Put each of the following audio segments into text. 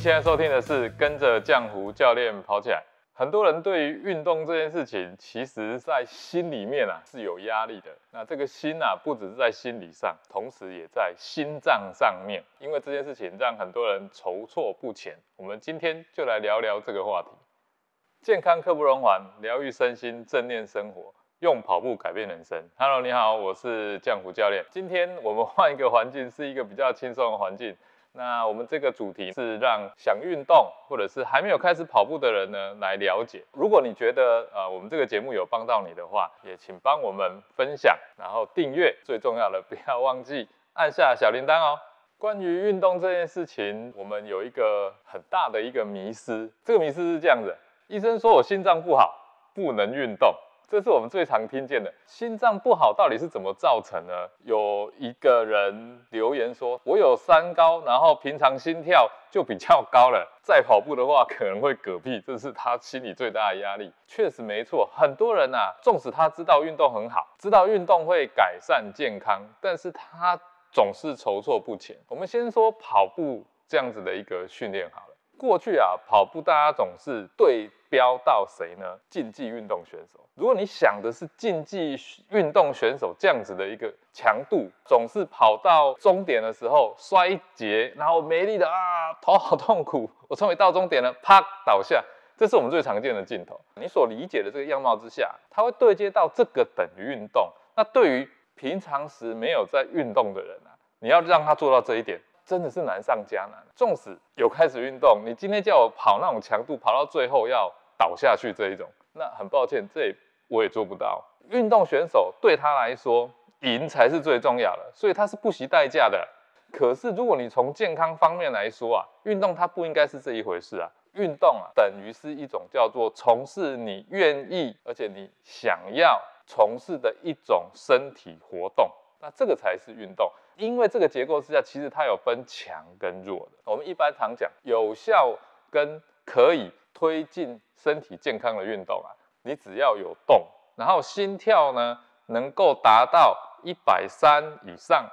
现在收听的是跟着浆糊教练跑起来。很多人对于运动这件事情，其实在心里面啊是有压力的。那这个心啊，不只是在心理上，同时也在心脏上面。因为这件事情让很多人筹措不前。我们今天就来聊聊这个话题：健康刻不容缓，疗愈身心，正念生活，用跑步改变人生。Hello，你好，我是浆糊教练。今天我们换一个环境，是一个比较轻松的环境。那我们这个主题是让想运动或者是还没有开始跑步的人呢来了解。如果你觉得呃我们这个节目有帮到你的话，也请帮我们分享，然后订阅。最重要的不要忘记按下小铃铛哦。关于运动这件事情，我们有一个很大的一个迷思。这个迷思是这样子：医生说我心脏不好，不能运动。这是我们最常听见的，心脏不好到底是怎么造成呢？有一个人留言说，我有三高，然后平常心跳就比较高了，再跑步的话可能会嗝屁，这是他心里最大的压力。确实没错，很多人啊，纵使他知道运动很好，知道运动会改善健康，但是他总是筹措不前。我们先说跑步这样子的一个训练好了，过去啊，跑步大家总是对。标到谁呢？竞技运动选手。如果你想的是竞技运动选手这样子的一个强度，总是跑到终点的时候摔一节，然后没力的啊，头好痛苦。我终于到终点了，啪倒下，这是我们最常见的镜头。你所理解的这个样貌之下，它会对接到这个等于运动。那对于平常时没有在运动的人啊，你要让他做到这一点。真的是难上加难。纵使有开始运动，你今天叫我跑那种强度，跑到最后要倒下去这一种，那很抱歉，这我也做不到。运动选手对他来说，赢才是最重要的，所以他是不惜代价的。可是如果你从健康方面来说啊，运动它不应该是这一回事啊。运动啊，等于是一种叫做从事你愿意而且你想要从事的一种身体活动，那这个才是运动。因为这个结构之下，其实它有分强跟弱的。我们一般常讲，有效跟可以推进身体健康的运动啊，你只要有动，然后心跳呢能够达到一百三以上，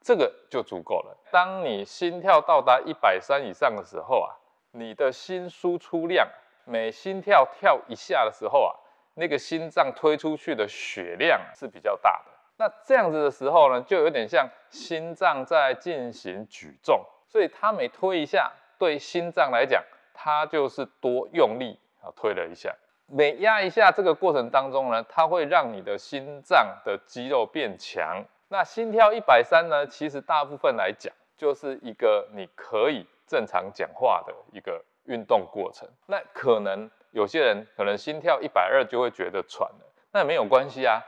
这个就足够了。当你心跳到达一百三以上的时候啊，你的心输出量每心跳跳一下的时候啊，那个心脏推出去的血量是比较大的。那这样子的时候呢，就有点像心脏在进行举重，所以它每推一下，对心脏来讲，它就是多用力啊推了一下。每压一下，这个过程当中呢，它会让你的心脏的肌肉变强。那心跳一百三呢，其实大部分来讲，就是一个你可以正常讲话的一个运动过程。那可能有些人可能心跳一百二就会觉得喘了，那没有关系啊。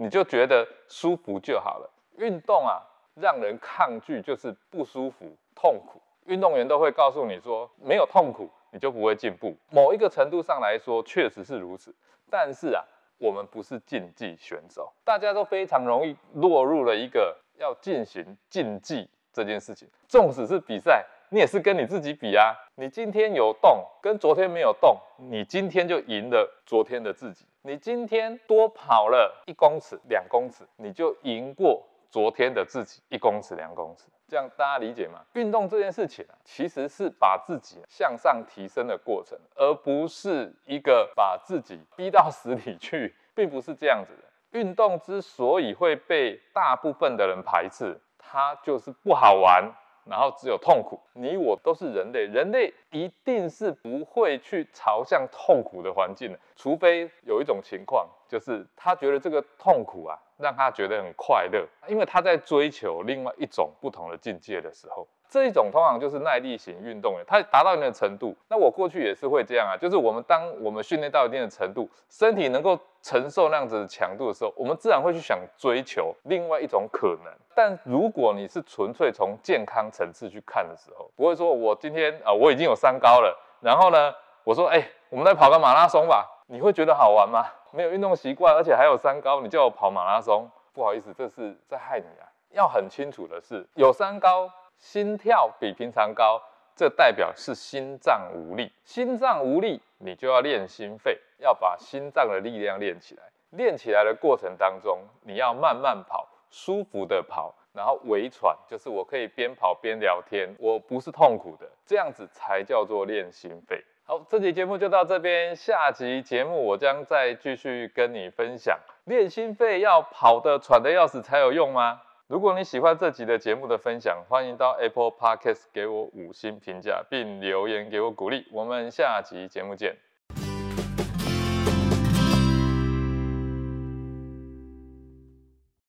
你就觉得舒服就好了。运动啊，让人抗拒就是不舒服、痛苦。运动员都会告诉你说，没有痛苦你就不会进步。某一个程度上来说，确实是如此。但是啊，我们不是竞技选手，大家都非常容易落入了一个要进行竞技这件事情。纵使是比赛，你也是跟你自己比啊。你今天有动，跟昨天没有动，你今天就赢了昨天的自己。你今天多跑了一公尺、两公尺，你就赢过昨天的自己一公尺、两公尺。这样大家理解吗？运动这件事情啊，其实是把自己向上提升的过程，而不是一个把自己逼到死里去，并不是这样子的。运动之所以会被大部分的人排斥，它就是不好玩。然后只有痛苦，你我都是人类，人类一定是不会去朝向痛苦的环境的，除非有一种情况，就是他觉得这个痛苦啊，让他觉得很快乐，因为他在追求另外一种不同的境界的时候。这一种通常就是耐力型运动员，它达到一定的程度。那我过去也是会这样啊，就是我们当我们训练到一定的程度，身体能够承受那样子的强度的时候，我们自然会去想追求另外一种可能。但如果你是纯粹从健康层次去看的时候，不会说我今天啊我已经有三高了，然后呢我说哎我们来跑个马拉松吧，你会觉得好玩吗？没有运动习惯，而且还有三高，你叫我跑马拉松，不好意思，这是在害你啊。要很清楚的是，有三高。心跳比平常高，这代表是心脏无力。心脏无力，你就要练心肺，要把心脏的力量练起来。练起来的过程当中，你要慢慢跑，舒服的跑，然后微喘，就是我可以边跑边聊天，我不是痛苦的，这样子才叫做练心肺。好，这集节目就到这边，下集节目我将再继续跟你分享，练心肺要跑得喘得要死才有用吗？如果你喜欢这集的节目的分享，欢迎到 Apple Podcast 给我五星评价，并留言给我鼓励。我们下集节目见。